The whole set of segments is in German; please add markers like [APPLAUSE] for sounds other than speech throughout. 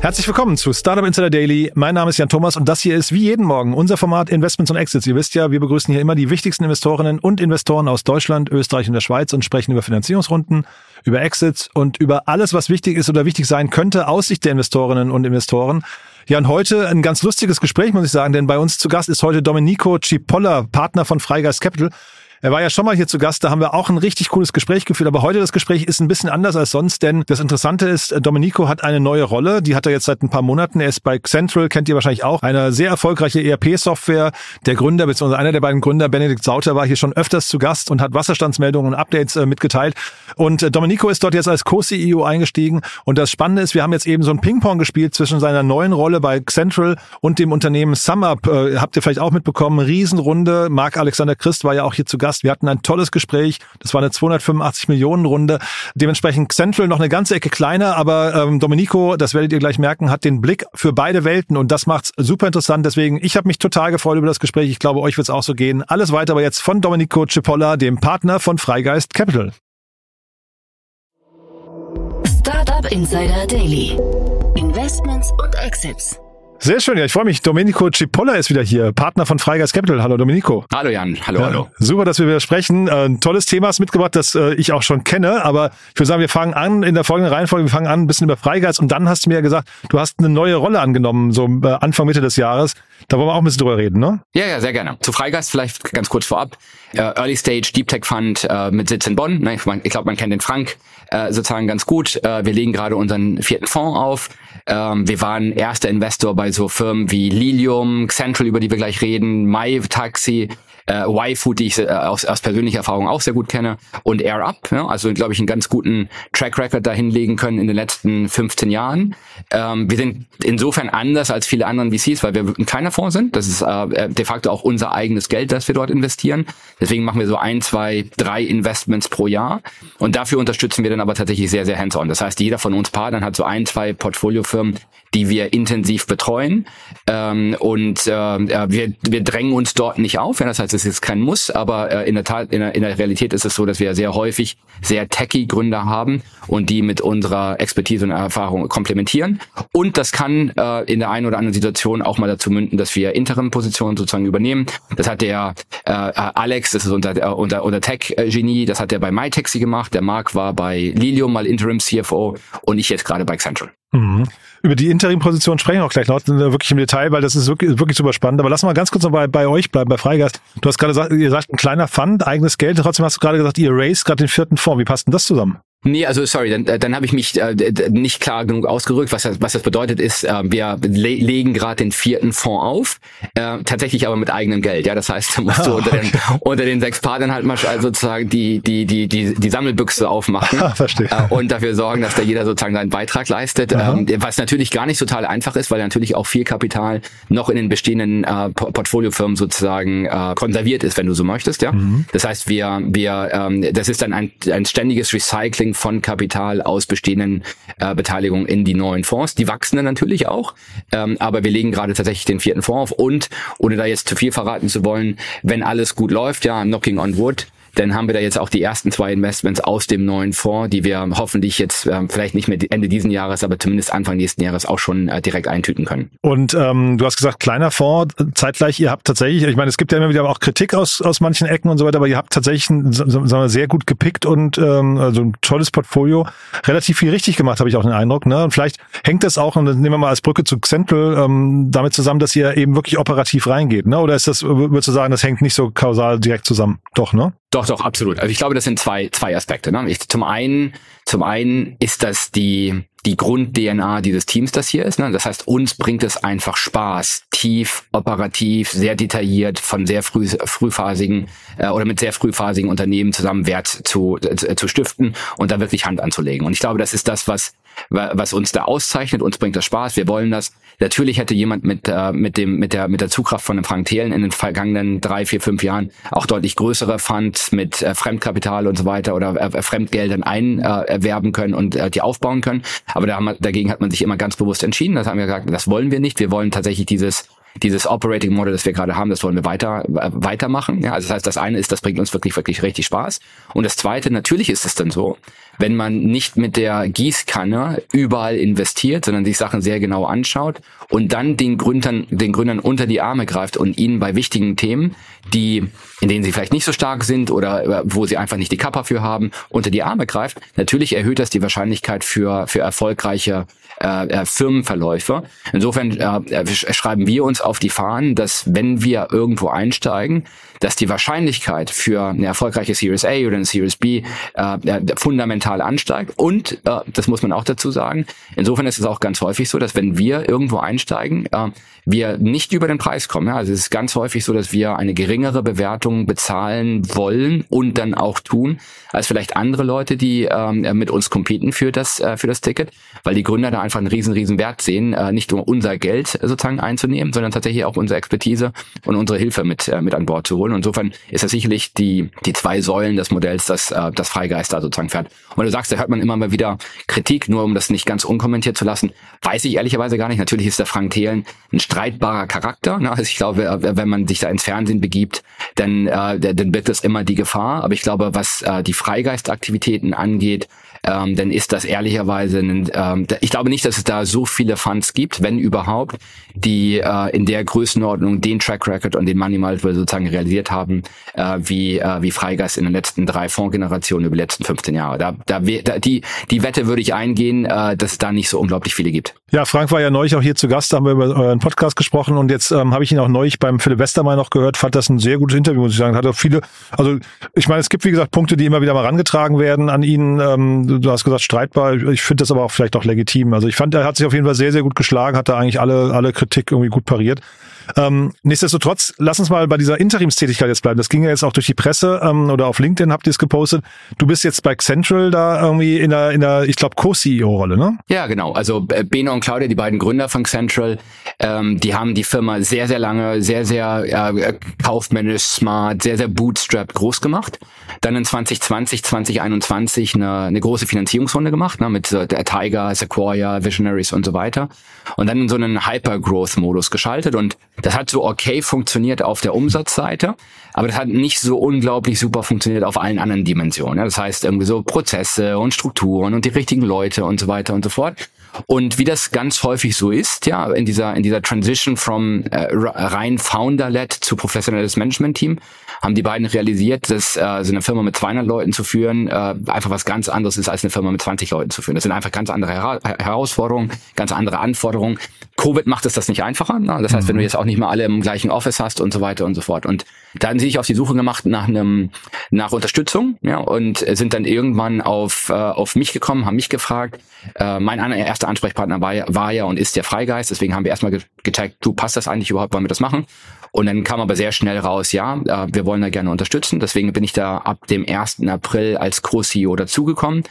Herzlich willkommen zu Startup Insider Daily. Mein Name ist Jan Thomas und das hier ist wie jeden Morgen unser Format Investments und Exits. Ihr wisst ja, wir begrüßen hier immer die wichtigsten Investorinnen und Investoren aus Deutschland, Österreich und der Schweiz und sprechen über Finanzierungsrunden, über Exits und über alles, was wichtig ist oder wichtig sein könnte aus Sicht der Investorinnen und Investoren. Ja, und heute ein ganz lustiges Gespräch, muss ich sagen, denn bei uns zu Gast ist heute Domenico Cipolla, Partner von Freigeist Capital. Er war ja schon mal hier zu Gast, da haben wir auch ein richtig cooles Gespräch geführt, aber heute das Gespräch ist ein bisschen anders als sonst, denn das Interessante ist, Domenico hat eine neue Rolle, die hat er jetzt seit ein paar Monaten. Er ist bei Central, kennt ihr wahrscheinlich auch, eine sehr erfolgreiche ERP-Software. Der Gründer, beziehungsweise einer der beiden Gründer, Benedikt Sauter, war hier schon öfters zu Gast und hat Wasserstandsmeldungen und Updates äh, mitgeteilt. Und äh, Domenico ist dort jetzt als Co-CEO eingestiegen. Und das Spannende ist, wir haben jetzt eben so ein Ping-Pong gespielt zwischen seiner neuen Rolle bei Central und dem Unternehmen SumUp. Äh, habt ihr vielleicht auch mitbekommen, Riesenrunde. Marc Alexander Christ war ja auch hier zu Gast. Wir hatten ein tolles Gespräch. Das war eine 285 Millionen Runde. Dementsprechend Central noch eine ganze Ecke kleiner, aber ähm, Domenico, das werdet ihr gleich merken, hat den Blick für beide Welten und das macht's super interessant. Deswegen, ich habe mich total gefreut über das Gespräch. Ich glaube, euch wird's auch so gehen. Alles weiter aber jetzt von Domenico Cipolla, dem Partner von Freigeist Capital. Startup Insider Daily. Investments und Exits. Sehr schön, ja, ich freue mich. Domenico Cipolla ist wieder hier, Partner von Freigeist Capital. Hallo Domenico. Hallo Jan, hallo, ja, hallo. Super, dass wir wieder sprechen. Äh, ein tolles Thema ist mitgebracht, das äh, ich auch schon kenne, aber ich würde sagen, wir fangen an in der folgenden Reihenfolge, wir fangen an ein bisschen über Freigeist und dann hast du mir ja gesagt, du hast eine neue Rolle angenommen, so äh, Anfang, Mitte des Jahres. Da wollen wir auch ein bisschen drüber reden, ne? Ja, ja, sehr gerne. Zu Freigeist vielleicht ganz kurz vorab. Early Stage Deep Tech Fund mit Sitz in Bonn. Ne, ich glaube, man kennt den Frank sozusagen ganz gut. wir legen gerade unseren vierten Fonds auf. Ähm, wir waren erster Investor bei so Firmen wie Lilium, Central, über die wir gleich reden, My Taxi, äh, Y-Food, die ich äh, aus, aus persönlicher Erfahrung auch sehr gut kenne, und Air Up. Ja, also, glaube ich, einen ganz guten Track Record dahin legen können in den letzten 15 Jahren. Ähm, wir sind insofern anders als viele anderen VCs, weil wir ein kleiner Fonds sind. Das ist äh, de facto auch unser eigenes Geld, das wir dort investieren. Deswegen machen wir so ein, zwei, drei Investments pro Jahr. Und dafür unterstützen wir dann aber tatsächlich sehr, sehr hands-on. Das heißt, jeder von uns Partnern hat so ein, zwei Portfoliofirmen, die wir intensiv betreuen. Ähm, und äh, wir, wir drängen uns dort nicht auf. Ja, das heißt, es ist kein Muss, aber äh, in, der Tat, in, der, in der Realität ist es so, dass wir sehr häufig sehr techy Gründer haben und die mit unserer Expertise und Erfahrung komplementieren. Und das kann äh, in der einen oder anderen Situation auch mal dazu münden, dass wir Interim-Positionen sozusagen übernehmen. Das hat der äh, Alex, das ist unser, äh, unser, unser Tech-Genie, das hat er bei MyTaxi gemacht. Der Marc war bei Lilium mal Interim CFO und ich jetzt gerade bei Central. Mhm. Über die Interim-Position sprechen wir auch gleich noch wirklich im Detail, weil das ist wirklich, wirklich super spannend. Aber lass mal ganz kurz noch bei, bei euch bleiben, bei Freigeist. Du hast gerade gesagt, ihr sagt ein kleiner Fund, eigenes Geld. Trotzdem hast du gerade gesagt, ihr raised gerade den vierten Fonds. Wie passt denn das zusammen? Nee, also sorry, dann, dann habe ich mich äh, nicht klar genug ausgerückt. Was das, was das bedeutet ist, äh, wir le legen gerade den vierten Fonds auf, äh, tatsächlich aber mit eigenem Geld. Ja, das heißt, du musst du unter, den, unter den sechs Partnern halt mal sozusagen die die die die die Sammelbüchse aufmachen [LAUGHS] Verstehe. Äh, und dafür sorgen, dass da jeder sozusagen seinen Beitrag leistet. Ähm, was natürlich gar nicht total einfach ist, weil natürlich auch viel Kapital noch in den bestehenden äh, Portfoliofirmen sozusagen äh, konserviert ist, wenn du so möchtest. Ja, mhm. das heißt, wir wir ähm, das ist dann ein, ein ständiges Recycling Umwandlung von Kapital aus bestehenden äh, Beteiligungen in die neuen Fonds. Die wachsen dann natürlich auch, ähm, aber wir legen gerade tatsächlich den vierten Fonds auf und, ohne da jetzt zu viel verraten zu wollen, wenn alles gut läuft, ja, knocking on wood, dann haben wir da jetzt auch die ersten zwei Investments aus dem neuen Fonds, die wir hoffentlich jetzt ähm, vielleicht nicht mehr Ende diesen Jahres, aber zumindest Anfang nächsten Jahres auch schon äh, direkt eintüten können. Und ähm, du hast gesagt, kleiner Fonds, zeitgleich, ihr habt tatsächlich, ich meine, es gibt ja immer wieder auch Kritik aus, aus manchen Ecken und so weiter, aber ihr habt tatsächlich ein, sagen wir, sehr gut gepickt und ähm, also ein tolles Portfolio, relativ viel richtig gemacht, habe ich auch den Eindruck. Ne? Und vielleicht hängt das auch, und das nehmen wir mal als Brücke zu Central, ähm, damit zusammen, dass ihr eben wirklich operativ reingeht. Ne? Oder ist das, würdest du sagen, das hängt nicht so kausal direkt zusammen? Doch, ne? Doch, doch, absolut. Also ich glaube, das sind zwei, zwei Aspekte. Ne? Ich, zum einen, zum einen ist das die, die Grund-DNA dieses Teams, das hier ist. Ne? Das heißt, uns bringt es einfach Spaß, tief, operativ, sehr detailliert von sehr früh, frühphasigen äh, oder mit sehr frühphasigen Unternehmen zusammen Wert zu, äh, zu stiften und da wirklich Hand anzulegen. Und ich glaube, das ist das, was was uns da auszeichnet. Uns bringt das Spaß. Wir wollen das. Natürlich hätte jemand mit, äh, mit dem, mit der, mit der Zugkraft von dem Frank Thelen in den vergangenen drei, vier, fünf Jahren auch deutlich größere Funds mit äh, Fremdkapital und so weiter oder äh, Fremdgeldern einerwerben äh, können und äh, die aufbauen können. Aber da haben wir, dagegen hat man sich immer ganz bewusst entschieden. Das haben wir gesagt, das wollen wir nicht. Wir wollen tatsächlich dieses dieses Operating Model, das wir gerade haben, das wollen wir weiter äh, weitermachen. Ja, also das heißt, das eine ist, das bringt uns wirklich wirklich richtig Spaß. Und das zweite, natürlich ist es dann so, wenn man nicht mit der Gießkanne überall investiert, sondern sich Sachen sehr genau anschaut und dann den Gründern, den Gründern unter die Arme greift und ihnen bei wichtigen Themen, die, in denen sie vielleicht nicht so stark sind oder äh, wo sie einfach nicht die Kappa für haben, unter die Arme greift, natürlich erhöht das die Wahrscheinlichkeit für, für erfolgreiche äh, äh Firmenverläufe. Insofern äh, schreiben wir uns auf die Fahnen, dass wenn wir irgendwo einsteigen, dass die Wahrscheinlichkeit für eine erfolgreiche Series A oder eine Series B äh, äh, fundamental ansteigt. Und, äh, das muss man auch dazu sagen, insofern ist es auch ganz häufig so, dass wenn wir irgendwo einsteigen, äh, wir nicht über den Preis kommen. Ja? Also es ist ganz häufig so, dass wir eine geringere Bewertung bezahlen wollen und dann auch tun, als vielleicht andere Leute, die ähm, mit uns competen für das, äh, für das Ticket, weil die Gründer da einfach einen riesen, riesen Wert sehen, äh, nicht nur unser Geld sozusagen einzunehmen, sondern tatsächlich auch unsere Expertise und unsere Hilfe mit, äh, mit an Bord zu holen. Und insofern ist das sicherlich die, die zwei Säulen des Modells, das, äh, das Freigeist da sozusagen fährt. Und du sagst, da hört man immer mal wieder Kritik, nur um das nicht ganz unkommentiert zu lassen, weiß ich ehrlicherweise gar nicht. Natürlich ist der Frank Thelen ein streitbarer Charakter. Ne? Also ich glaube, äh, wenn man sich da ins Fernsehen begibt, dann, äh, dann wird das immer die Gefahr. Aber ich glaube, was äh, die Freigeistaktivitäten angeht, ähm, dann ist das ehrlicherweise, ein, ähm, ich glaube nicht, dass es da so viele Funds gibt, wenn überhaupt, die äh, in der Größenordnung den Track Record und den Money Multiple sozusagen realisiert haben, äh, wie, äh, wie Freigeist in den letzten drei Fondsgenerationen über die letzten 15 Jahre. Da, da, da die, die Wette würde ich eingehen, äh, dass es da nicht so unglaublich viele gibt. Ja, Frank war ja neulich auch hier zu Gast, da haben wir über euren Podcast gesprochen und jetzt ähm, habe ich ihn auch neulich beim Philipp Westermeier noch gehört, fand das ein sehr gutes Interview, muss ich sagen. Hat auch viele, also ich meine, es gibt wie gesagt Punkte, die immer wieder mal rangetragen werden an ihn. Ähm, du hast gesagt, streitbar. Ich finde das aber auch vielleicht auch legitim. Also ich fand, er hat sich auf jeden Fall sehr, sehr gut geschlagen, hat da eigentlich alle, alle Kritik irgendwie gut pariert. Ähm, nichtsdestotrotz, lass uns mal bei dieser Interimstätigkeit jetzt bleiben. Das ging ja jetzt auch durch die Presse ähm, oder auf LinkedIn habt ihr es gepostet. Du bist jetzt bei Central da irgendwie in der, in der ich glaube, Co-CEO-Rolle, ne? Ja, genau. Also äh, Beno und Claudia, die beiden Gründer von Central, ähm, die haben die Firma sehr, sehr lange, sehr, sehr äh, kaufmännisch, smart, sehr, sehr bootstrapped groß gemacht. Dann in 2020, 2021 eine, eine große Finanzierungsrunde gemacht, ne, mit der Tiger, Sequoia, Visionaries und so weiter. Und dann in so einen Hyper-Growth-Modus geschaltet und das hat so okay funktioniert auf der Umsatzseite, aber das hat nicht so unglaublich super funktioniert auf allen anderen Dimensionen. Das heißt irgendwie so Prozesse und Strukturen und die richtigen Leute und so weiter und so fort. Und wie das ganz häufig so ist, ja, in dieser, in dieser Transition from äh, rein Founder-led zu professionelles Management-Team, haben die beiden realisiert, dass äh, so eine Firma mit 200 Leuten zu führen äh, einfach was ganz anderes ist, als eine Firma mit 20 Leuten zu führen. Das sind einfach ganz andere Hera Herausforderungen, ganz andere Anforderungen. Covid macht es das nicht einfacher. Ne? Das heißt, wenn du mhm. jetzt auch nicht mal alle im gleichen Office hast und so weiter und so fort. Und da haben sie sich auf die Suche gemacht nach einem nach Unterstützung ja, und sind dann irgendwann auf, äh, auf mich gekommen, haben mich gefragt. Äh, mein erster Ansprechpartner war, war ja und ist der Freigeist, deswegen haben wir erstmal gecheckt, du passt das eigentlich überhaupt, wollen wir das machen? Und dann kam aber sehr schnell raus, ja, äh, wir wollen da gerne unterstützen. Deswegen bin ich da ab dem 1. April als Co-CEO dazugekommen.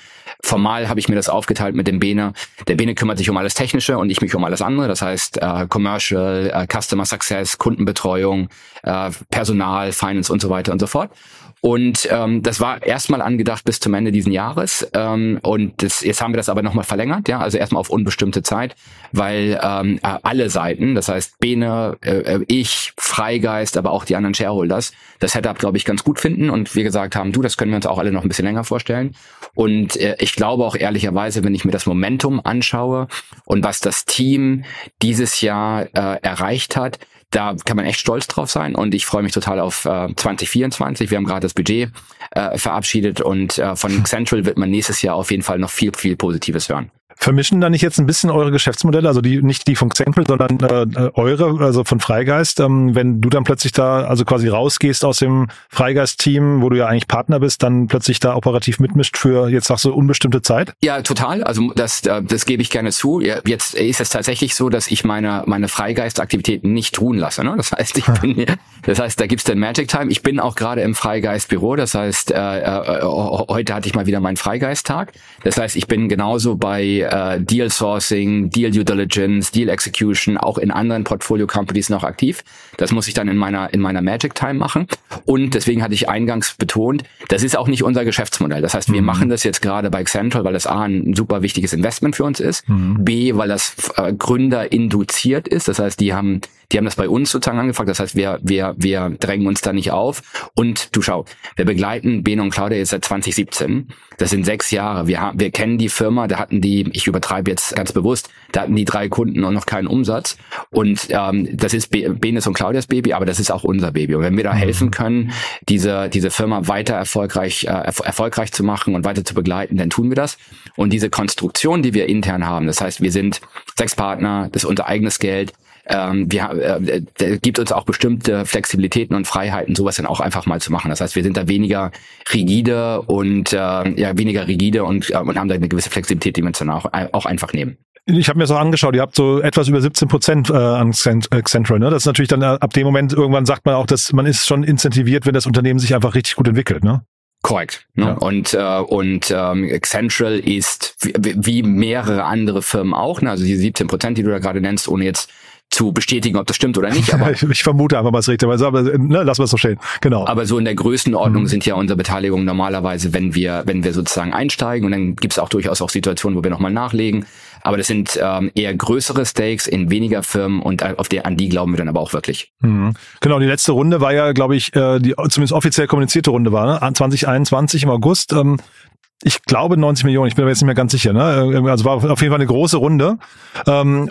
Formal habe ich mir das aufgeteilt mit dem Bene. Der Bene kümmert sich um alles Technische und ich mich um alles andere. Das heißt äh, Commercial, äh, Customer Success, Kundenbetreuung, äh, Personal, Finance und so weiter und so fort. Und ähm, das war erstmal angedacht bis zum Ende diesen Jahres. Ähm, und das, jetzt haben wir das aber nochmal verlängert, ja, also erstmal auf unbestimmte Zeit, weil ähm, äh, alle Seiten, das heißt Bene, äh, äh, ich, Freigeist, aber auch die anderen Shareholders, das Setup, glaube ich, ganz gut finden. Und wir gesagt haben, du, das können wir uns auch alle noch ein bisschen länger vorstellen. Und äh, ich glaube auch ehrlicherweise, wenn ich mir das Momentum anschaue und was das Team dieses Jahr äh, erreicht hat, da kann man echt stolz drauf sein und ich freue mich total auf äh, 2024. Wir haben gerade das Budget äh, verabschiedet und äh, von [LAUGHS] Central wird man nächstes Jahr auf jeden Fall noch viel, viel Positives hören. Vermischen da nicht jetzt ein bisschen eure Geschäftsmodelle, also die nicht die von Xample, sondern äh, eure, also von Freigeist, ähm, wenn du dann plötzlich da also quasi rausgehst aus dem Freigeist-Team, wo du ja eigentlich Partner bist, dann plötzlich da operativ mitmischt für jetzt sagst du unbestimmte Zeit? Ja, total. Also das, äh, das gebe ich gerne zu. Jetzt ist es tatsächlich so, dass ich meine meine Freigeist-Aktivitäten nicht ruhen lasse. Ne? Das heißt, ich bin hier, [LAUGHS] das heißt, da gibt's den Magic Time. Ich bin auch gerade im Freigeist-Büro. Das heißt, äh, äh, heute hatte ich mal wieder meinen Freigeist-Tag. Das heißt, ich bin genauso bei äh, Deal Sourcing, Deal Due Diligence, Deal Execution, auch in anderen Portfolio Companies noch aktiv. Das muss ich dann in meiner in meiner Magic Time machen. Und deswegen hatte ich eingangs betont, das ist auch nicht unser Geschäftsmodell. Das heißt, wir mhm. machen das jetzt gerade bei Central, weil das A ein super wichtiges Investment für uns ist, mhm. B, weil das äh, Gründer induziert ist. Das heißt, die haben Die haben das bei uns sozusagen angefragt. Das heißt, wir, wir, wir drängen uns da nicht auf. Und du schau, wir begleiten Beno und Claudia jetzt seit 2017. Das sind sechs Jahre. Wir, haben, wir kennen die Firma, da hatten die, ich übertreibe jetzt ganz bewusst, da hatten die drei Kunden und noch keinen Umsatz. Und ähm, das ist Benes und Claudias Baby, aber das ist auch unser Baby. Und wenn wir da mhm. helfen können, diese, diese Firma weiter erfolgreich, äh, erfolgreich zu machen und weiter zu begleiten, dann tun wir das. Und diese Konstruktion, die wir intern haben, das heißt, wir sind sechs Partner, das ist unser eigenes Geld, ähm, wir, äh, äh, gibt uns auch bestimmte Flexibilitäten und Freiheiten, sowas dann auch einfach mal zu machen. Das heißt, wir sind da weniger rigide und äh, ja weniger rigide und, äh, und haben da eine gewisse Flexibilität, die wir uns dann auch, auch einfach nehmen. Ich habe mir das auch angeschaut, ihr habt so etwas über 17 Prozent äh, an Central. Ne? Das ist natürlich dann äh, ab dem Moment, irgendwann sagt man auch, dass man ist schon incentiviert, wenn das Unternehmen sich einfach richtig gut entwickelt. Ne? Korrekt. Ne? Ja. Und äh, und ähm, Central ist wie, wie mehrere andere Firmen auch, ne? also die 17 Prozent, die du da gerade nennst, ohne jetzt zu bestätigen, ob das stimmt oder nicht. Aber [LAUGHS] ich vermute einfach mal es richtig, aber ne, lassen wir es so stehen. Genau. Aber so in der Größenordnung mhm. sind ja unsere Beteiligungen normalerweise, wenn wir, wenn wir sozusagen einsteigen und dann gibt es auch durchaus auch Situationen, wo wir nochmal nachlegen. Aber das sind ähm, eher größere Stakes in weniger Firmen und auf die, an die glauben wir dann aber auch wirklich. Mhm. Genau, die letzte Runde war ja, glaube ich, äh, die zumindest offiziell kommunizierte Runde war, ne? 2021 im August. Ähm, ich glaube 90 Millionen, ich bin aber jetzt nicht mehr ganz sicher. Ne? Äh, also war auf jeden Fall eine große Runde. Ähm,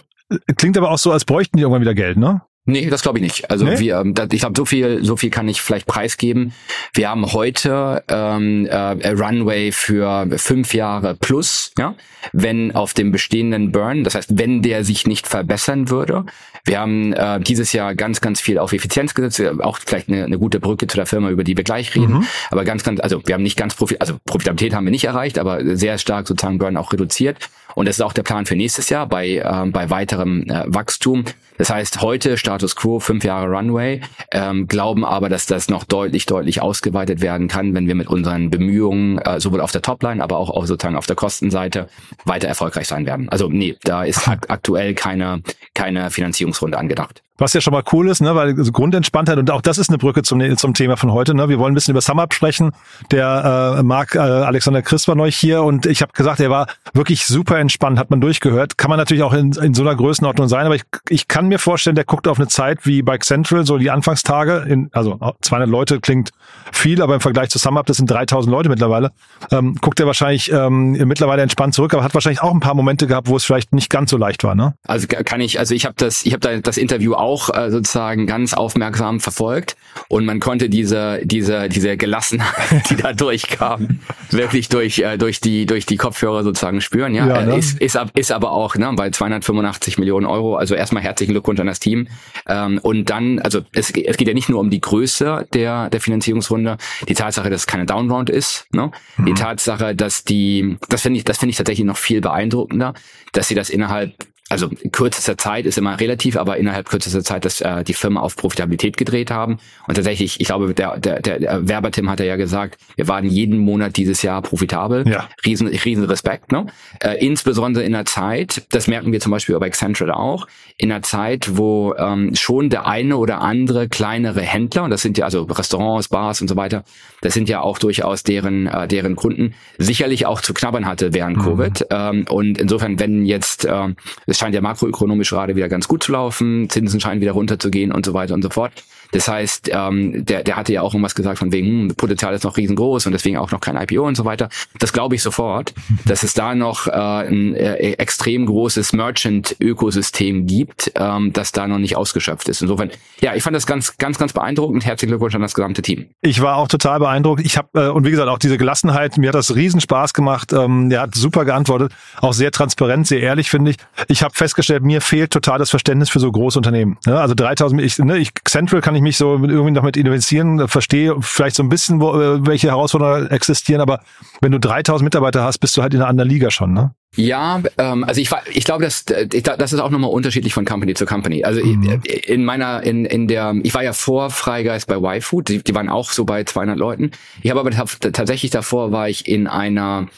Klingt aber auch so, als bräuchten die irgendwann wieder Geld, ne? Nee, das glaube ich nicht. Also nee? wir, ähm, ich glaube, so viel, so viel kann ich vielleicht preisgeben. Wir haben heute ähm, äh, Runway für fünf Jahre plus, ja, wenn auf dem bestehenden Burn, das heißt, wenn der sich nicht verbessern würde. Wir haben äh, dieses Jahr ganz, ganz viel auf Effizienz gesetzt, auch vielleicht eine, eine gute Brücke zu der Firma, über die wir gleich reden. Mhm. Aber ganz, ganz, also wir haben nicht ganz Profit, also Profitabilität haben wir nicht erreicht, aber sehr stark sozusagen Burn auch reduziert. Und das ist auch der Plan für nächstes Jahr bei, äh, bei weiterem äh, Wachstum. Das heißt, heute Status Quo, fünf Jahre Runway, ähm, glauben aber, dass das noch deutlich, deutlich ausgeweitet werden kann, wenn wir mit unseren Bemühungen äh, sowohl auf der Topline, aber auch auf, sozusagen auf der Kostenseite weiter erfolgreich sein werden. Also nee, da ist ak aktuell keine, keine Finanzierungsrunde angedacht. Was ja schon mal cool ist, ne, weil also Grundentspanntheit und auch das ist eine Brücke zum, zum Thema von heute. Ne. Wir wollen ein bisschen über SumUp sprechen. Der äh, Marc äh, Alexander Christ war neu hier und ich habe gesagt, er war wirklich super entspannt, hat man durchgehört. Kann man natürlich auch in, in so einer Größenordnung sein, aber ich, ich kann mir vorstellen, der guckt auf eine Zeit wie Bike Central, so die Anfangstage. In, also 200 Leute klingt viel, aber im Vergleich zu SumUp, das sind 3000 Leute mittlerweile, ähm, guckt er wahrscheinlich ähm, mittlerweile entspannt zurück, aber hat wahrscheinlich auch ein paar Momente gehabt, wo es vielleicht nicht ganz so leicht war. Ne? Also kann ich, also ich habe das, ich habe da das Interview auch äh, sozusagen ganz aufmerksam verfolgt und man konnte diese diese diese Gelassenheit, die da [LAUGHS] durchkam, wirklich durch äh, durch die durch die Kopfhörer sozusagen spüren. Ja, ja ne? ist, ist ist aber auch ne, bei 285 Millionen Euro. Also erstmal herzlichen Glückwunsch an das Team ähm, und dann also es, es geht ja nicht nur um die Größe der der Finanzierungsrunde, die Tatsache, dass es keine Downround ist, ne? Mhm. die Tatsache, dass die das finde ich das finde ich tatsächlich noch viel beeindruckender, dass sie das innerhalb also in kürzester Zeit ist immer relativ, aber innerhalb kürzester Zeit, dass äh, die Firma auf Profitabilität gedreht haben. Und tatsächlich, ich glaube, der, der, der Werbertim hat ja gesagt, wir waren jeden Monat dieses Jahr profitabel. Ja. Riesen, riesen Respekt. Ne? Äh, insbesondere in der Zeit, das merken wir zum Beispiel bei Accenture auch, in der Zeit, wo ähm, schon der eine oder andere kleinere Händler, und das sind ja also Restaurants, Bars und so weiter, das sind ja auch durchaus deren, äh, deren Kunden, sicherlich auch zu knabbern hatte während mhm. Covid. Ähm, und insofern, wenn jetzt äh, es scheint ja makroökonomisch gerade wieder ganz gut zu laufen, Zinsen scheinen wieder runterzugehen und so weiter und so fort. Das heißt, ähm, der, der hatte ja auch irgendwas gesagt von wegen, hm, Potenzial ist noch riesengroß und deswegen auch noch kein IPO und so weiter. Das glaube ich sofort, [LAUGHS] dass es da noch äh, ein äh, extrem großes Merchant-Ökosystem gibt, ähm, das da noch nicht ausgeschöpft ist. Insofern, ja, ich fand das ganz, ganz, ganz beeindruckend. Herzlichen Glückwunsch an das gesamte Team. Ich war auch total beeindruckt. Ich habe äh, und wie gesagt auch diese Gelassenheit. Mir hat das riesen Spaß gemacht. Ähm, der hat super geantwortet, auch sehr transparent, sehr ehrlich finde ich. Ich habe festgestellt, mir fehlt total das Verständnis für so große Unternehmen. Ja, also 3000, ich, ne, ich Central kann ich mich so irgendwie noch mit investieren, verstehe vielleicht so ein bisschen, wo, äh, welche Herausforderungen existieren, aber wenn du 3000 Mitarbeiter hast, bist du halt in einer anderen Liga schon, ne? Ja, ähm, also ich, ich glaube, dass das ist auch nochmal unterschiedlich von Company zu Company. Also mhm. in meiner, in, in der, ich war ja vor Freigeist bei YFood, die, die waren auch so bei 200 Leuten. Ich habe aber tatsächlich davor war ich in einer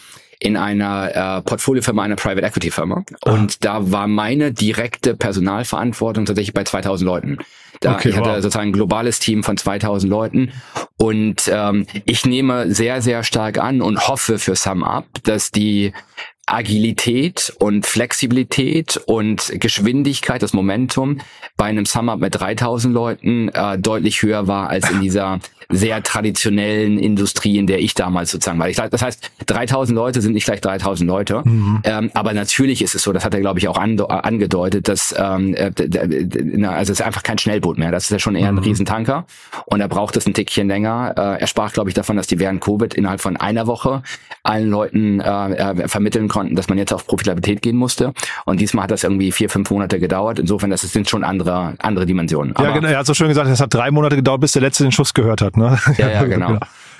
in einer äh, Portfoliofirma einer Private Equity Firma ah. und da war meine direkte Personalverantwortung tatsächlich bei 2000 Leuten. Da okay, ich hatte wow. sozusagen ein globales Team von 2000 Leuten und ähm, ich nehme sehr sehr stark an und hoffe für SumUp, dass die Agilität und Flexibilität und Geschwindigkeit, das Momentum bei einem Sum-Up mit 3000 Leuten äh, deutlich höher war als in dieser sehr traditionellen Industrie, in der ich damals sozusagen war. Ich, das heißt, 3000 Leute sind nicht gleich 3000 Leute, mhm. ähm, aber natürlich ist es so, das hat er glaube ich auch angedeutet, dass ähm, äh, also es ist einfach kein Schnellboot mehr, das ist ja schon eher ein mhm. Riesentanker und er braucht es ein Tickchen länger. Äh, er sprach glaube ich davon, dass die während Covid innerhalb von einer Woche allen Leuten äh, äh, vermitteln konnten, dass man jetzt auf Profitabilität gehen musste und diesmal hat das irgendwie vier, fünf Monate gedauert. Insofern, das sind schon andere andere Dimensionen. Aber ja, genau, er hat so schön gesagt, es hat drei Monate gedauert, bis der letzte den Schuss gehört hat. Ne? Ja, ja, [LAUGHS] genau.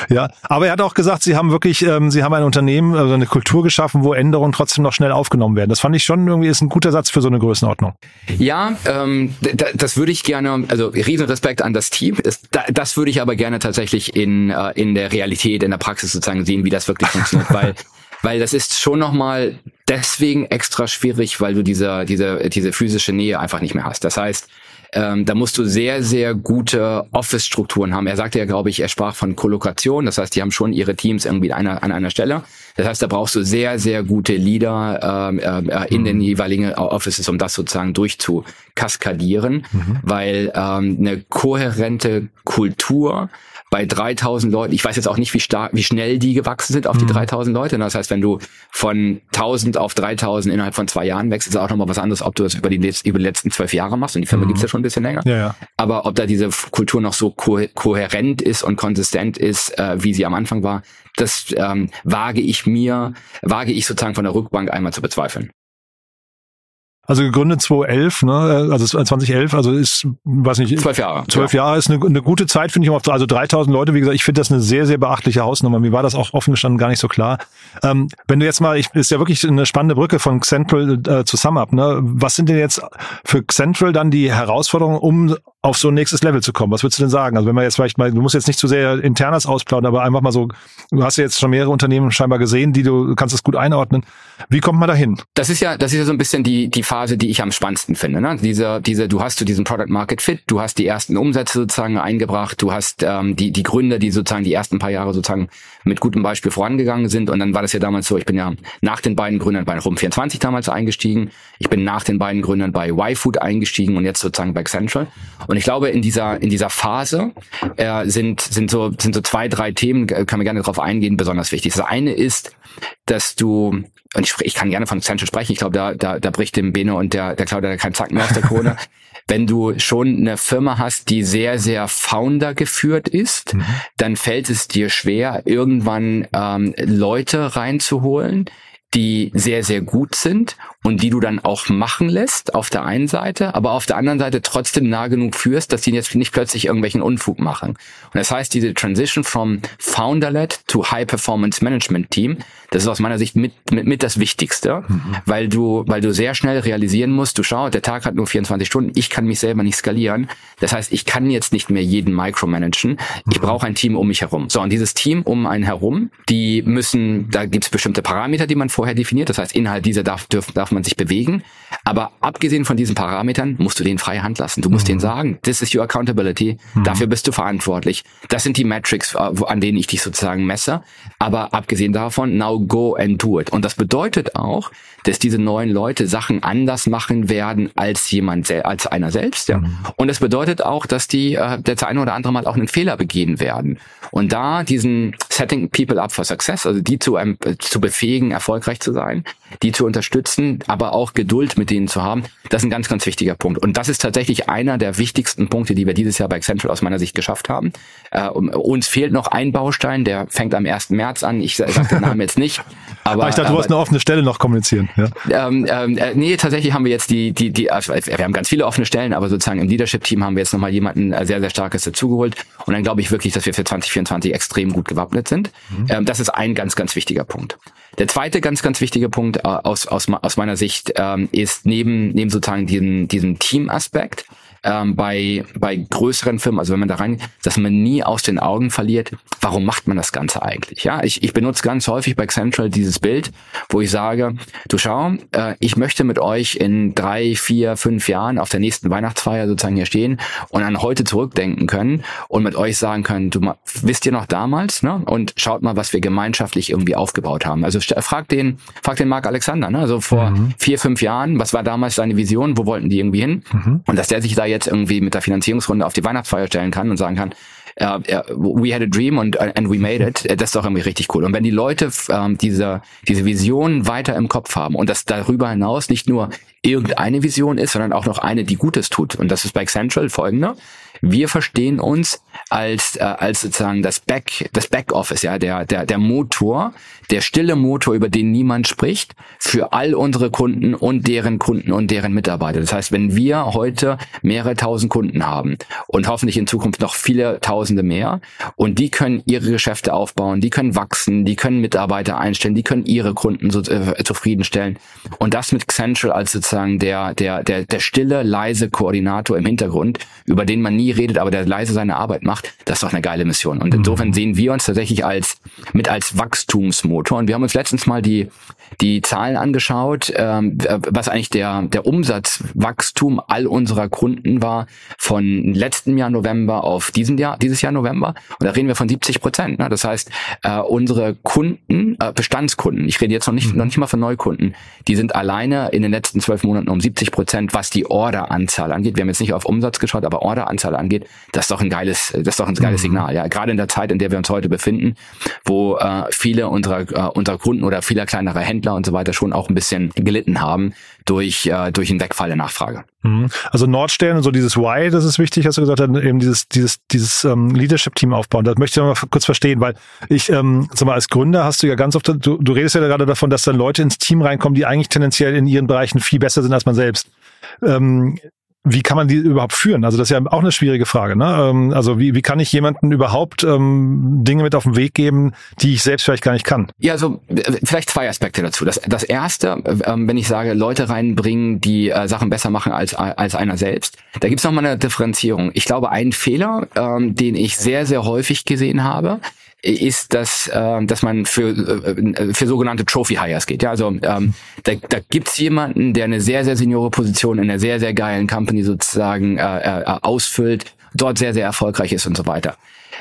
Ja, aber er hat auch gesagt, sie haben wirklich, ähm, sie haben ein Unternehmen, also eine Kultur geschaffen, wo Änderungen trotzdem noch schnell aufgenommen werden. Das fand ich schon irgendwie ist ein guter Satz für so eine Größenordnung. Ja, ähm, das würde ich gerne, also Riesenrespekt an das Team. Das, das würde ich aber gerne tatsächlich in, äh, in der Realität, in der Praxis sozusagen sehen, wie das wirklich funktioniert, [LAUGHS] weil weil das ist schon nochmal deswegen extra schwierig, weil du diese, diese, diese physische Nähe einfach nicht mehr hast. Das heißt, ähm, da musst du sehr, sehr gute Office-Strukturen haben. Er sagte ja, glaube ich, er sprach von Kollokation. Das heißt, die haben schon ihre Teams irgendwie an einer, an einer Stelle. Das heißt, da brauchst du sehr, sehr gute Leader ähm, äh, in mhm. den jeweiligen Offices, um das sozusagen durchzukaskadieren, mhm. weil ähm, eine kohärente Kultur bei 3000 Leuten, ich weiß jetzt auch nicht, wie stark, wie schnell die gewachsen sind auf die 3000 mhm. Leute. Das heißt, wenn du von 1000 auf 3000 innerhalb von zwei Jahren wächst, ist auch nochmal was anderes, ob du das über die, über die letzten zwölf Jahre machst. Und die Firma mhm. gibt's ja schon ein bisschen länger. Ja, ja. Aber ob da diese Kultur noch so ko kohärent ist und konsistent ist, äh, wie sie am Anfang war, das ähm, wage ich mir, wage ich sozusagen von der Rückbank einmal zu bezweifeln. Also gegründet 2011, ne? also 2011, also ist, weiß nicht, zwölf Jahre. Zwölf ja. Jahre ist eine, eine gute Zeit, finde ich. Also 3000 Leute, wie gesagt, ich finde das eine sehr, sehr beachtliche Hausnummer. Mir war das auch offen gestanden gar nicht so klar. Ähm, wenn du jetzt mal, ich, ist ja wirklich eine spannende Brücke von Central äh, zu SumUp. Ne? Was sind denn jetzt für Central dann die Herausforderungen, um auf so ein nächstes Level zu kommen? Was würdest du denn sagen? Also wenn man jetzt vielleicht mal, du musst jetzt nicht zu sehr internes ausplaudern, aber einfach mal so, du hast ja jetzt schon mehrere Unternehmen scheinbar gesehen, die du, kannst es gut einordnen. Wie kommt man dahin? Das ist ja, das ist ja so ein bisschen die die Phase, die ich am spannendsten finde. Ne? Diese, diese, du hast zu diesem Product Market Fit, du hast die ersten Umsätze sozusagen eingebracht, du hast ähm, die die Gründer, die sozusagen die ersten paar Jahre sozusagen mit gutem Beispiel vorangegangen sind. Und dann war das ja damals so, ich bin ja nach den beiden Gründern bei Rum24 damals eingestiegen, ich bin nach den beiden Gründern bei YFood eingestiegen und jetzt sozusagen bei Central. Und ich glaube, in dieser in dieser Phase äh, sind sind so sind so zwei drei Themen, kann man gerne darauf eingehen, besonders wichtig. Das eine ist, dass du und ich, ich kann gerne von Central sprechen, ich glaube, da, da, da bricht dem Bene und der, der Claudia kein Zacken mehr aus der Krone. [LAUGHS] Wenn du schon eine Firma hast, die sehr, sehr Founder geführt ist, mhm. dann fällt es dir schwer, irgendwann ähm, Leute reinzuholen, die sehr, sehr gut sind und die du dann auch machen lässt auf der einen Seite, aber auf der anderen Seite trotzdem nah genug führst, dass die jetzt nicht plötzlich irgendwelchen Unfug machen. Und das heißt, diese Transition from Founder-led to High-Performance Management Team, das ist aus meiner Sicht mit, mit, mit das Wichtigste, mhm. weil du, weil du sehr schnell realisieren musst, du schau, der Tag hat nur 24 Stunden, ich kann mich selber nicht skalieren. Das heißt, ich kann jetzt nicht mehr jeden micromanagen. Ich mhm. brauche ein Team um mich herum. So, und dieses Team um einen herum, die müssen, da gibt es bestimmte Parameter, die man vorher definiert. Das heißt, innerhalb dieser darf, darf, darf man sich bewegen. Aber abgesehen von diesen Parametern musst du denen freie Hand lassen. Du musst mhm. denen sagen, this is your accountability. Mhm. Dafür bist du verantwortlich. Das sind die Metrics, äh, an denen ich dich sozusagen messe. Aber abgesehen davon, now go and do it. Und das bedeutet auch, dass diese neuen Leute Sachen anders machen werden als jemand, als einer selbst. Ja. Mhm. Und das bedeutet auch, dass die äh, das eine oder andere Mal auch einen Fehler begehen werden. Und da diesen Setting People up for Success, also die zu, ähm, zu befähigen, erfolgreich zu sein, die zu unterstützen, aber auch Geduld mit denen zu haben, das ist ein ganz, ganz wichtiger Punkt. Und das ist tatsächlich einer der wichtigsten Punkte, die wir dieses Jahr bei Accenture aus meiner Sicht geschafft haben. Äh, uns fehlt noch ein Baustein, der fängt am 1. März an. Ich sage den Namen jetzt nicht. Aber, [LAUGHS] aber ich dachte, du hast eine offene Stelle noch kommunizieren. Ja? Ähm, ähm, äh, nee, tatsächlich haben wir jetzt die, die, die, also wir haben ganz viele offene Stellen, aber sozusagen im Leadership-Team haben wir jetzt nochmal jemanden äh, sehr, sehr starkes dazugeholt. Und dann glaube ich wirklich, dass wir für 2024 extrem gut gewappnet sind. Mhm. Ähm, das ist ein ganz, ganz wichtiger Punkt. Der zweite ganz, ganz wichtige Punkt äh, aus, aus, aus meiner Sicht ähm, ist neben, neben sozusagen diesen, diesem Team-Aspekt, ähm, bei, bei größeren Firmen, also wenn man da rein, dass man nie aus den Augen verliert, warum macht man das Ganze eigentlich? Ja, ich, ich benutze ganz häufig bei Central dieses Bild, wo ich sage, du schau, äh, ich möchte mit euch in drei, vier, fünf Jahren auf der nächsten Weihnachtsfeier sozusagen hier stehen und an heute zurückdenken können und mit euch sagen können, du wisst ihr noch damals, ne? Und schaut mal, was wir gemeinschaftlich irgendwie aufgebaut haben. Also frag den, frag den Marc Alexander, ne? Also vor mhm. vier, fünf Jahren, was war damals seine Vision, wo wollten die irgendwie hin? Mhm. Und dass der sich da jetzt irgendwie mit der Finanzierungsrunde auf die Weihnachtsfeier stellen kann und sagen kann, uh, we had a dream and, and we made it, das ist doch irgendwie richtig cool. Und wenn die Leute ähm, diese, diese Vision weiter im Kopf haben und das darüber hinaus nicht nur irgendeine Vision ist, sondern auch noch eine, die Gutes tut. Und das ist bei Central folgende. Wir verstehen uns als äh, als sozusagen das Back das Backoffice, ja, der der der Motor, der stille Motor, über den niemand spricht, für all unsere Kunden und deren Kunden und deren Mitarbeiter. Das heißt, wenn wir heute mehrere tausend Kunden haben und hoffentlich in Zukunft noch viele Tausende mehr und die können ihre Geschäfte aufbauen, die können wachsen, die können Mitarbeiter einstellen, die können ihre Kunden so, äh, zufriedenstellen und das mit Central als sozusagen der der der der stille leise Koordinator im Hintergrund, über den man nie redet, aber der leise seine Arbeit macht, das ist doch eine geile Mission. Und insofern mhm. sehen wir uns tatsächlich als mit als Wachstumsmotor. Und wir haben uns letztens mal die die Zahlen angeschaut, ähm, was eigentlich der der Umsatzwachstum all unserer Kunden war von letzten Jahr November auf diesen Jahr dieses Jahr November. Und da reden wir von 70 Prozent. Ne? Das heißt, äh, unsere Kunden, äh, Bestandskunden, ich rede jetzt noch nicht mhm. noch nicht mal von Neukunden, die sind alleine in den letzten zwölf Monaten um 70 Prozent, was die Orderanzahl angeht. Wir haben jetzt nicht auf Umsatz geschaut, aber Orderanzahl angeht, das ist doch ein geiles, das ist doch ein geiles mhm. Signal. Ja, gerade in der Zeit, in der wir uns heute befinden, wo äh, viele unserer äh, unserer Kunden oder vieler kleinerer Händler und so weiter schon auch ein bisschen gelitten haben durch äh, durch den Wegfall der Nachfrage. Mhm. Also Nordstern und so dieses Why, das ist wichtig, hast du gesagt, eben dieses dieses dieses ähm, Leadership-Team aufbauen. Das möchte ich mal kurz verstehen, weil ich, ähm, sag mal, als Gründer hast du ja ganz oft, du, du redest ja gerade davon, dass dann Leute ins Team reinkommen, die eigentlich tendenziell in ihren Bereichen viel besser sind als man selbst. Ähm, wie kann man die überhaupt führen? Also das ist ja auch eine schwierige Frage. Ne? Ähm, also wie, wie kann ich jemanden überhaupt ähm, Dinge mit auf den Weg geben, die ich selbst vielleicht gar nicht kann? Ja, also vielleicht zwei Aspekte dazu. Das, das erste, ähm, wenn ich sage, Leute reinbringen, die äh, Sachen besser machen als, als einer selbst, da gibt's noch mal eine Differenzierung. Ich glaube, ein Fehler, ähm, den ich sehr, sehr häufig gesehen habe, ist, dass, äh, dass man für, äh, für sogenannte Trophy Hires geht. Ja, also ähm, da, da gibt jemanden, der eine sehr, sehr seniore Position in einer sehr, sehr geilen Company sozusagen äh, äh, ausfüllt, dort sehr, sehr erfolgreich ist und so weiter.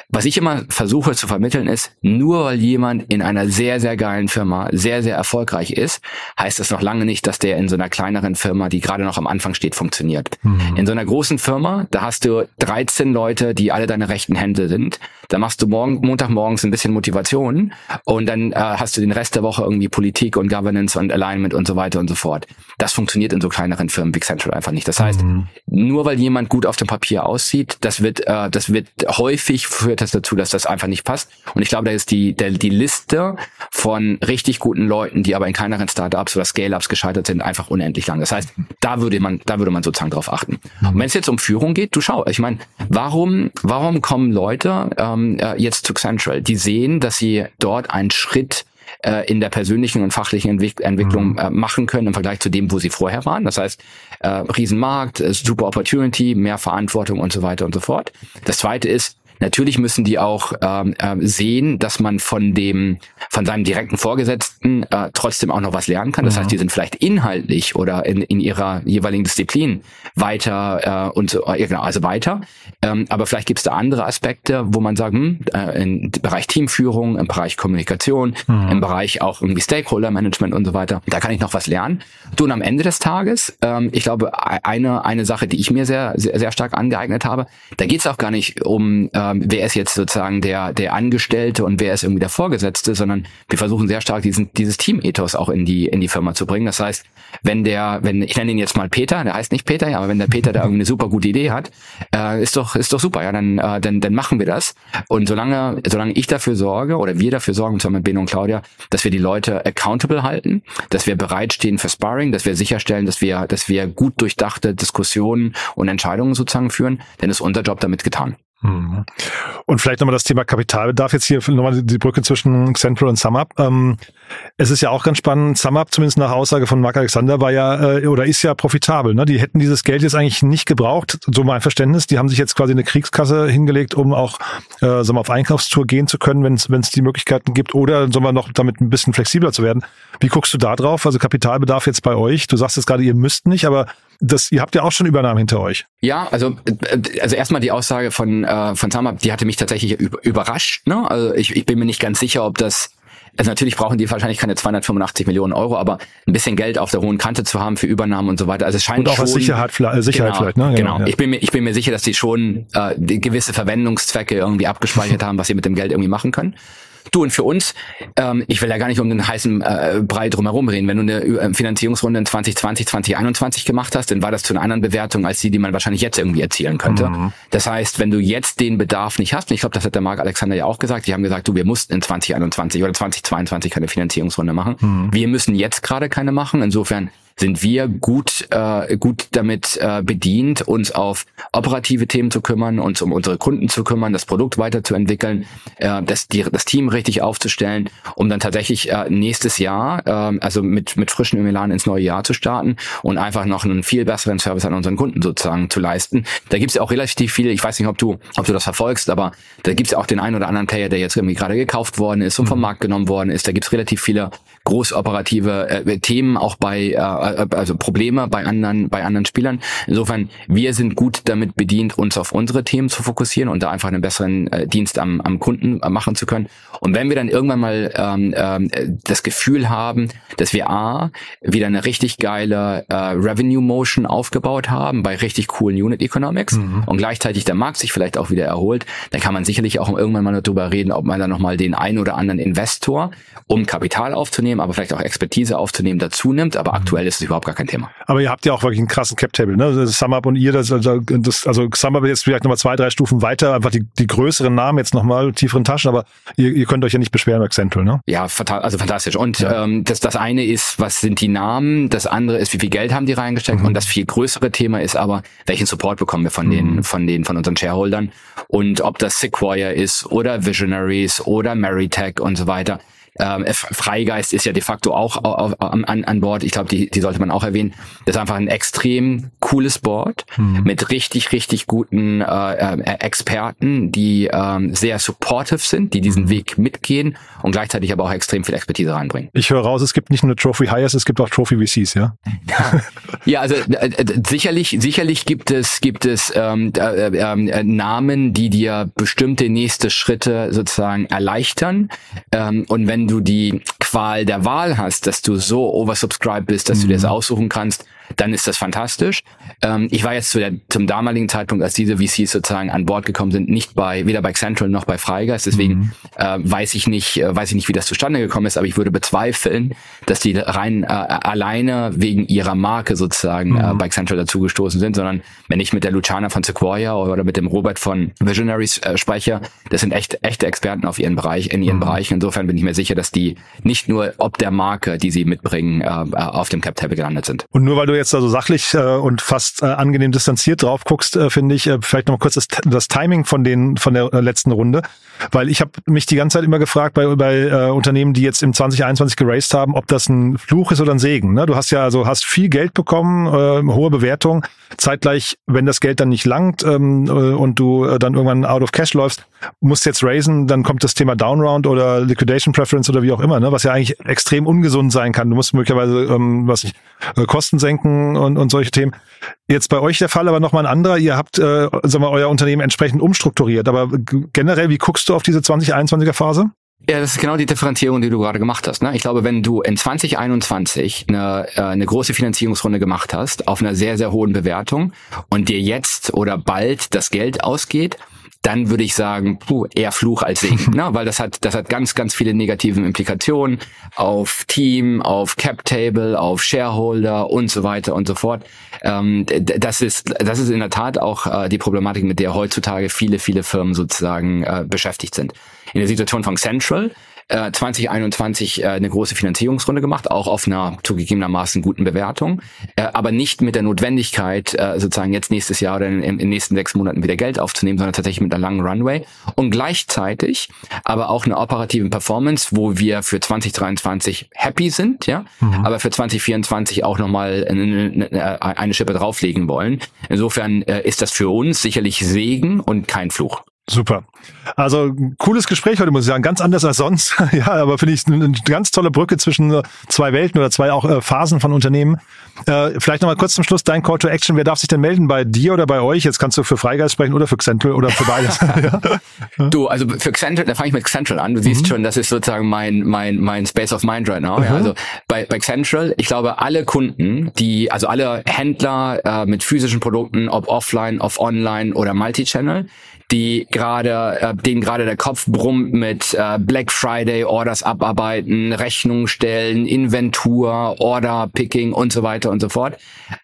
Was ich immer versuche zu vermitteln ist, nur weil jemand in einer sehr, sehr geilen Firma sehr, sehr erfolgreich ist, heißt das noch lange nicht, dass der in so einer kleineren Firma, die gerade noch am Anfang steht, funktioniert. Mhm. In so einer großen Firma, da hast du 13 Leute, die alle deine rechten Hände sind. Da machst du morgen, Montagmorgens ein bisschen Motivation und dann äh, hast du den Rest der Woche irgendwie Politik und Governance und Alignment und so weiter und so fort. Das funktioniert in so kleineren Firmen wie Central einfach nicht. Das heißt, mhm. nur weil jemand gut auf dem Papier aussieht, das wird, äh, das wird häufig das dazu, dass das einfach nicht passt. Und ich glaube, da ist die, der, die Liste von richtig guten Leuten, die aber in kleineren Startups oder Scale-Ups gescheitert sind, einfach unendlich lang. Das heißt, da würde man, da würde man sozusagen drauf achten. Und wenn es jetzt um Führung geht, du schau, ich meine, warum, warum kommen Leute ähm, äh, jetzt zu Central? Die sehen, dass sie dort einen Schritt äh, in der persönlichen und fachlichen Entwick Entwicklung mhm. äh, machen können im Vergleich zu dem, wo sie vorher waren. Das heißt, äh, Riesenmarkt, äh, super Opportunity, mehr Verantwortung und so weiter und so fort. Das zweite ist, Natürlich müssen die auch ähm, äh, sehen, dass man von dem, von seinem direkten Vorgesetzten äh, trotzdem auch noch was lernen kann. Das ja. heißt, die sind vielleicht inhaltlich oder in, in ihrer jeweiligen Disziplin weiter äh, und so, äh, genau, also weiter. Ähm, aber vielleicht gibt es da andere Aspekte, wo man sagt, hm, äh, im Bereich Teamführung, im Bereich Kommunikation, mhm. im Bereich auch irgendwie Stakeholder Management und so weiter, da kann ich noch was lernen. Du und am Ende des Tages, ähm, ich glaube, e-, eine eine Sache, die ich mir sehr sehr, sehr stark angeeignet habe, da geht es auch gar nicht um äh, ähm, wer ist jetzt sozusagen der, der Angestellte und wer ist irgendwie der Vorgesetzte, sondern wir versuchen sehr stark diesen, dieses Team-Ethos auch in die, in die Firma zu bringen. Das heißt, wenn der, wenn, ich nenne ihn jetzt mal Peter, der heißt nicht Peter, ja, aber wenn der Peter da irgendwie eine super gute Idee hat, äh, ist doch, ist doch super, ja, dann, äh, dann, dann machen wir das. Und solange, solange ich dafür sorge oder wir dafür sorgen, zusammen mit Beno und Claudia, dass wir die Leute accountable halten, dass wir bereitstehen für Sparring, dass wir sicherstellen, dass wir, dass wir gut durchdachte Diskussionen und Entscheidungen sozusagen führen, dann ist unser Job damit getan. Mhm. Und vielleicht nochmal das Thema Kapitalbedarf jetzt hier nochmal die Brücke zwischen Central und SumUp. Ähm, es ist ja auch ganz spannend, SumUp, zumindest nach Aussage von Mark Alexander, war ja äh, oder ist ja profitabel. Ne? Die hätten dieses Geld jetzt eigentlich nicht gebraucht, so mein Verständnis. Die haben sich jetzt quasi eine Kriegskasse hingelegt, um auch äh, sagen wir, auf Einkaufstour gehen zu können, wenn es die Möglichkeiten gibt, oder sagen wir noch damit ein bisschen flexibler zu werden. Wie guckst du da drauf? Also Kapitalbedarf jetzt bei euch? Du sagst jetzt gerade, ihr müsst nicht, aber das, ihr habt ja auch schon Übernahmen hinter euch. Ja, also äh, also erstmal die Aussage von äh, von Samab, die hatte mich tatsächlich überrascht. Ne? Also ich, ich bin mir nicht ganz sicher, ob das also natürlich brauchen die wahrscheinlich keine 285 Millionen Euro, aber ein bisschen Geld auf der hohen Kante zu haben für Übernahmen und so weiter. Also es scheint und auch schon, als Sicherheit, äh, Sicherheit genau, vielleicht. Ne? Genau. genau. Ja. Ich bin mir ich bin mir sicher, dass die schon äh, die gewisse Verwendungszwecke irgendwie abgespeichert [LAUGHS] haben, was sie mit dem Geld irgendwie machen können. Du und für uns, ähm, ich will ja gar nicht um den heißen äh, Brei drumherum reden. Wenn du eine äh, Finanzierungsrunde in 2020, 2021 gemacht hast, dann war das zu einer anderen Bewertung als die, die man wahrscheinlich jetzt irgendwie erzielen könnte. Mhm. Das heißt, wenn du jetzt den Bedarf nicht hast, und ich glaube, das hat der Marc Alexander ja auch gesagt, die haben gesagt, du, wir mussten in 2021 oder 2022 keine Finanzierungsrunde machen. Mhm. Wir müssen jetzt gerade keine machen. Insofern sind wir gut, äh, gut damit äh, bedient, uns auf operative Themen zu kümmern, uns um unsere Kunden zu kümmern, das Produkt weiterzuentwickeln, äh, das, die, das Team richtig aufzustellen, um dann tatsächlich äh, nächstes Jahr, äh, also mit, mit frischen Milan ins neue Jahr zu starten und einfach noch einen viel besseren Service an unseren Kunden sozusagen zu leisten. Da gibt es ja auch relativ viele, ich weiß nicht, ob du, ob du das verfolgst, aber da gibt es ja auch den einen oder anderen Player, der jetzt irgendwie gerade gekauft worden ist und vom mhm. Markt genommen worden ist. Da gibt es relativ viele großoperative äh, Themen auch bei äh, äh, also Probleme bei anderen, bei anderen Spielern. Insofern, wir sind gut damit bedient, uns auf unsere Themen zu fokussieren und da einfach einen besseren äh, Dienst am, am Kunden äh, machen zu können. Und wenn wir dann irgendwann mal ähm, äh, das Gefühl haben, dass wir A, wieder eine richtig geile äh, Revenue Motion aufgebaut haben bei richtig coolen Unit Economics mhm. und gleichzeitig der Markt sich vielleicht auch wieder erholt, dann kann man sicherlich auch irgendwann mal darüber reden, ob man dann nochmal den ein oder anderen Investor, um Kapital aufzunehmen, aber vielleicht auch Expertise aufzunehmen, dazu nimmt. Aber mhm. aktuell ist es überhaupt gar kein Thema. Aber ihr habt ja auch wirklich einen krassen Cap-Table, ne? Das SumUp und ihr, das, also, das, also SumUp jetzt vielleicht nochmal zwei, drei Stufen weiter, einfach die, die größeren Namen jetzt nochmal, tieferen Taschen, aber ihr, ihr könnt euch ja nicht beschweren bei Central, ne? Ja, also fantastisch. Und ja. ähm, das, das eine ist, was sind die Namen, das andere ist, wie viel Geld haben die reingesteckt mhm. und das viel größere Thema ist aber, welchen Support bekommen wir von mhm. den, von den, von unseren Shareholdern und ob das Sequoia ist oder Visionaries oder Meritech und so weiter ähm, Freigeist ist ja de facto auch auf, an, an Bord. Ich glaube, die, die sollte man auch erwähnen. Das ist einfach ein extrem cooles Board mhm. mit richtig, richtig guten äh, äh, Experten, die ähm, sehr supportive sind, die diesen mhm. Weg mitgehen und gleichzeitig aber auch extrem viel Expertise reinbringen. Ich höre raus, es gibt nicht nur Trophy Hires, es gibt auch Trophy VCs, ja? ja, also äh, äh, sicherlich, sicherlich gibt es, gibt es ähm, äh, äh, Namen, die dir bestimmte nächste Schritte sozusagen erleichtern. Ähm, und wenn du die Qual der Wahl hast, dass du so oversubscribed bist, dass mhm. du dir das mhm. aussuchen kannst, dann ist das fantastisch. Ähm, ich war jetzt zu der, zum damaligen Zeitpunkt, als diese VCs sozusagen an Bord gekommen sind, nicht bei weder bei Central noch bei Freigeist. Deswegen mhm. äh, weiß ich nicht, äh, weiß ich nicht, wie das zustande gekommen ist. Aber ich würde bezweifeln, dass die rein äh, alleine wegen ihrer Marke sozusagen äh, mhm. äh, bei Central dazugestoßen sind, sondern wenn ich mit der Luciana von Sequoia oder mit dem Robert von Visionaries äh, spreche, das sind echt echte Experten auf ihren Bereich, in ihren mhm. Bereichen. Insofern bin ich mir sicher, dass die nicht nur ob der Marke, die sie mitbringen, äh, äh auf dem Cap Table gelandet sind. Und nur weil du jetzt also sachlich äh, und fast äh, angenehm distanziert drauf guckst, äh, finde ich, äh, vielleicht noch kurz das, das Timing von den von der äh, letzten Runde, weil ich habe mich die ganze Zeit immer gefragt bei bei äh, Unternehmen, die jetzt im 2021 geraced haben, ob das ein Fluch ist oder ein Segen. Ne? Du hast ja also hast viel Geld bekommen, äh, hohe Bewertung, zeitgleich, wenn das Geld dann nicht langt ähm, äh, und du äh, dann irgendwann out of cash läufst, musst jetzt raisen, dann kommt das Thema Downround oder Liquidation Preference oder wie auch immer, ne? was ja eigentlich extrem ungesund sein kann. Du musst möglicherweise ähm, was ich, äh, Kosten senken und, und solche Themen. Jetzt bei euch der Fall aber nochmal ein anderer. Ihr habt äh, sagen wir, euer Unternehmen entsprechend umstrukturiert. Aber generell, wie guckst du auf diese 2021er Phase? Ja, das ist genau die Differenzierung, die du gerade gemacht hast. Ne? Ich glaube, wenn du in 2021 eine, äh, eine große Finanzierungsrunde gemacht hast, auf einer sehr, sehr hohen Bewertung und dir jetzt oder bald das Geld ausgeht, dann würde ich sagen, puh, eher Fluch als Segen, [LAUGHS] ne? weil das hat, das hat ganz, ganz viele negative Implikationen auf Team, auf Cap Table, auf Shareholder und so weiter und so fort. Ähm, das ist, das ist in der Tat auch äh, die Problematik, mit der heutzutage viele, viele Firmen sozusagen äh, beschäftigt sind. In der Situation von Central äh, 2021 äh, eine große Finanzierungsrunde gemacht, auch auf einer zugegebenermaßen guten Bewertung, äh, aber nicht mit der Notwendigkeit, äh, sozusagen jetzt nächstes Jahr oder in, in, den nächsten sechs Monaten wieder Geld aufzunehmen, sondern tatsächlich mit einer langen Runway und gleichzeitig aber auch eine operative Performance, wo wir für 2023 happy sind, ja, mhm. aber für 2024 auch nochmal eine, eine, eine Schippe drauflegen wollen. Insofern äh, ist das für uns sicherlich Segen und kein Fluch. Super. Also cooles Gespräch heute, muss ich sagen. Ganz anders als sonst. [LAUGHS] ja, aber finde ich eine ganz tolle Brücke zwischen zwei Welten oder zwei auch äh, Phasen von Unternehmen. Äh, vielleicht nochmal kurz zum Schluss dein Call to Action. Wer darf sich denn melden? Bei dir oder bei euch? Jetzt kannst du für Freigeist sprechen oder für Xentral oder für beides. [LAUGHS] ja. Du, also für Xentral, da fange ich mit Xentral an. Du siehst mhm. schon, das ist sozusagen mein, mein, mein Space of Mind right now. Mhm. Ja, also bei, bei Xentral, ich glaube, alle Kunden, die, also alle Händler äh, mit physischen Produkten, ob offline, ob online oder Multichannel, die gerade, äh, denen gerade der Kopf brummt mit äh, Black Friday, Orders abarbeiten, Rechnung stellen, Inventur, Order Picking und so weiter und so fort.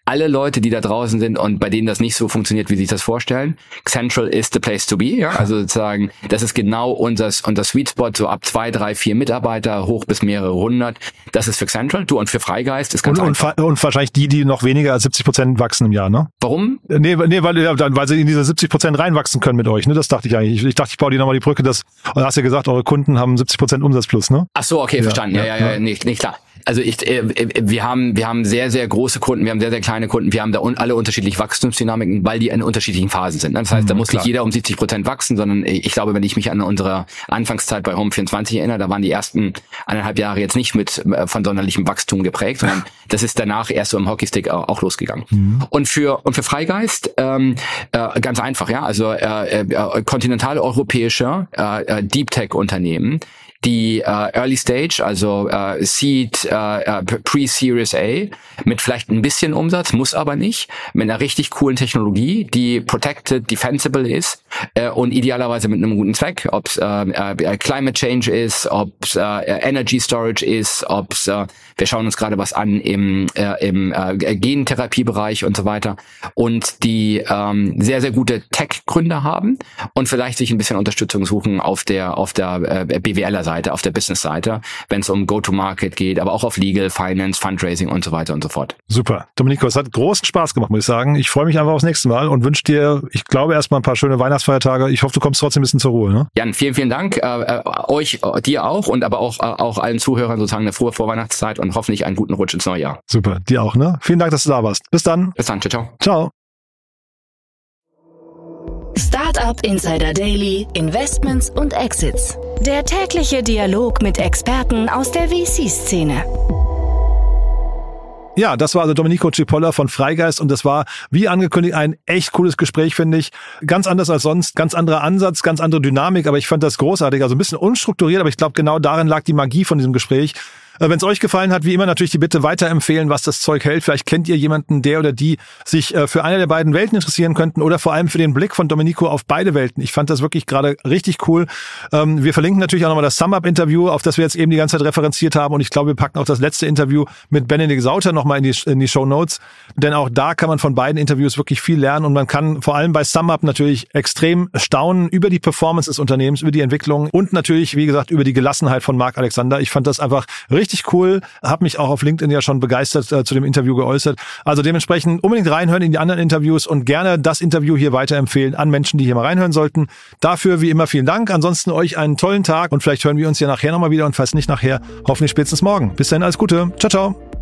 Alle Leute, die da draußen sind und bei denen das nicht so funktioniert, wie sie sich das vorstellen, Central is the place to be. Ja? Also sozusagen, das ist genau unser, unser Sweet Spot, so ab zwei, drei, vier Mitarbeiter hoch bis mehrere hundert. Das ist für Central, du und für Freigeist ist ganz und, einfach. Und, und wahrscheinlich die, die noch weniger als 70 Prozent wachsen im Jahr, ne? Warum? Nee, nee weil, weil sie in diese 70 Prozent reinwachsen können mit euch euch, ne? Das dachte ich eigentlich. Ich, ich dachte, ich baue dir nochmal die Brücke, dass, du hast ja gesagt, eure Kunden haben 70 Prozent Umsatz plus, ne? Ach so, okay, ja, verstanden. Ja, ja, ja, ja. Nicht, nicht klar also ich, äh, wir haben, wir haben sehr, sehr große Kunden, wir haben sehr, sehr kleine Kunden, wir haben da un alle unterschiedliche Wachstumsdynamiken, weil die in unterschiedlichen Phasen sind. Das heißt, da mhm, muss klar. nicht jeder um 70 Prozent wachsen, sondern ich glaube, wenn ich mich an unsere Anfangszeit bei Home24 erinnere, da waren die ersten eineinhalb Jahre jetzt nicht mit äh, von sonderlichem Wachstum geprägt, sondern [LAUGHS] das ist danach erst so im Hockeystick auch, auch losgegangen. Mhm. Und für und für Freigeist ähm, äh, ganz einfach, ja, also äh, äh, kontinentaleuropäische äh, äh Deep Tech Unternehmen, die äh, Early Stage, also äh, Seed, äh, äh, Pre-Series A, mit vielleicht ein bisschen Umsatz, muss aber nicht, mit einer richtig coolen Technologie, die protected, defensible ist äh, und idealerweise mit einem guten Zweck, ob es äh, äh, Climate Change ist, ob es äh, Energy Storage ist, ob es, äh, wir schauen uns gerade was an im, äh, im äh, Gentherapiebereich und so weiter. Und die ähm, sehr, sehr gute Tech-Gründer haben und vielleicht sich ein bisschen Unterstützung suchen auf der, auf der äh, BWLer-Seite Seite, auf der Business-Seite, wenn es um Go-to-Market geht, aber auch auf Legal, Finance, Fundraising und so weiter und so fort. Super. Domenico, es hat großen Spaß gemacht, muss ich sagen. Ich freue mich einfach aufs nächste Mal und wünsche dir, ich glaube, erstmal ein paar schöne Weihnachtsfeiertage. Ich hoffe, du kommst trotzdem ein bisschen zur Ruhe. Ne? Jan, vielen, vielen Dank. Äh, äh, euch, dir auch und aber auch, äh, auch allen Zuhörern sozusagen eine frohe Vorweihnachtszeit und hoffentlich einen guten Rutsch ins neue Jahr. Super, dir auch. Ne? Vielen Dank, dass du da warst. Bis dann. Bis dann. Ciao, ciao. Ciao. Startup Insider Daily, Investments und Exits. Der tägliche Dialog mit Experten aus der VC-Szene. Ja, das war also Domenico Cipolla von Freigeist und das war, wie angekündigt, ein echt cooles Gespräch, finde ich. Ganz anders als sonst, ganz anderer Ansatz, ganz andere Dynamik, aber ich fand das großartig. Also ein bisschen unstrukturiert, aber ich glaube, genau darin lag die Magie von diesem Gespräch. Äh, Wenn es euch gefallen hat, wie immer natürlich die Bitte weiterempfehlen, was das Zeug hält. Vielleicht kennt ihr jemanden, der oder die sich äh, für eine der beiden Welten interessieren könnten oder vor allem für den Blick von Domenico auf beide Welten. Ich fand das wirklich gerade richtig cool. Ähm, wir verlinken natürlich auch nochmal das Sum-Up-Interview, auf das wir jetzt eben die ganze Zeit referenziert haben. Und ich glaube, wir packen auch das letzte Interview mit Benedikt Sauter nochmal in die, in die Show Notes. Denn auch da kann man von beiden Interviews wirklich viel lernen und man kann vor allem bei Sum-Up natürlich extrem staunen über die Performance des Unternehmens, über die Entwicklung und natürlich, wie gesagt, über die Gelassenheit von Marc Alexander. Ich fand das einfach richtig cool. Habe mich auch auf LinkedIn ja schon begeistert äh, zu dem Interview geäußert. Also dementsprechend unbedingt reinhören in die anderen Interviews und gerne das Interview hier weiterempfehlen an Menschen, die hier mal reinhören sollten. Dafür wie immer vielen Dank. Ansonsten euch einen tollen Tag und vielleicht hören wir uns ja nachher nochmal wieder und falls nicht nachher, hoffentlich spätestens morgen. Bis dann, alles Gute. Ciao, ciao.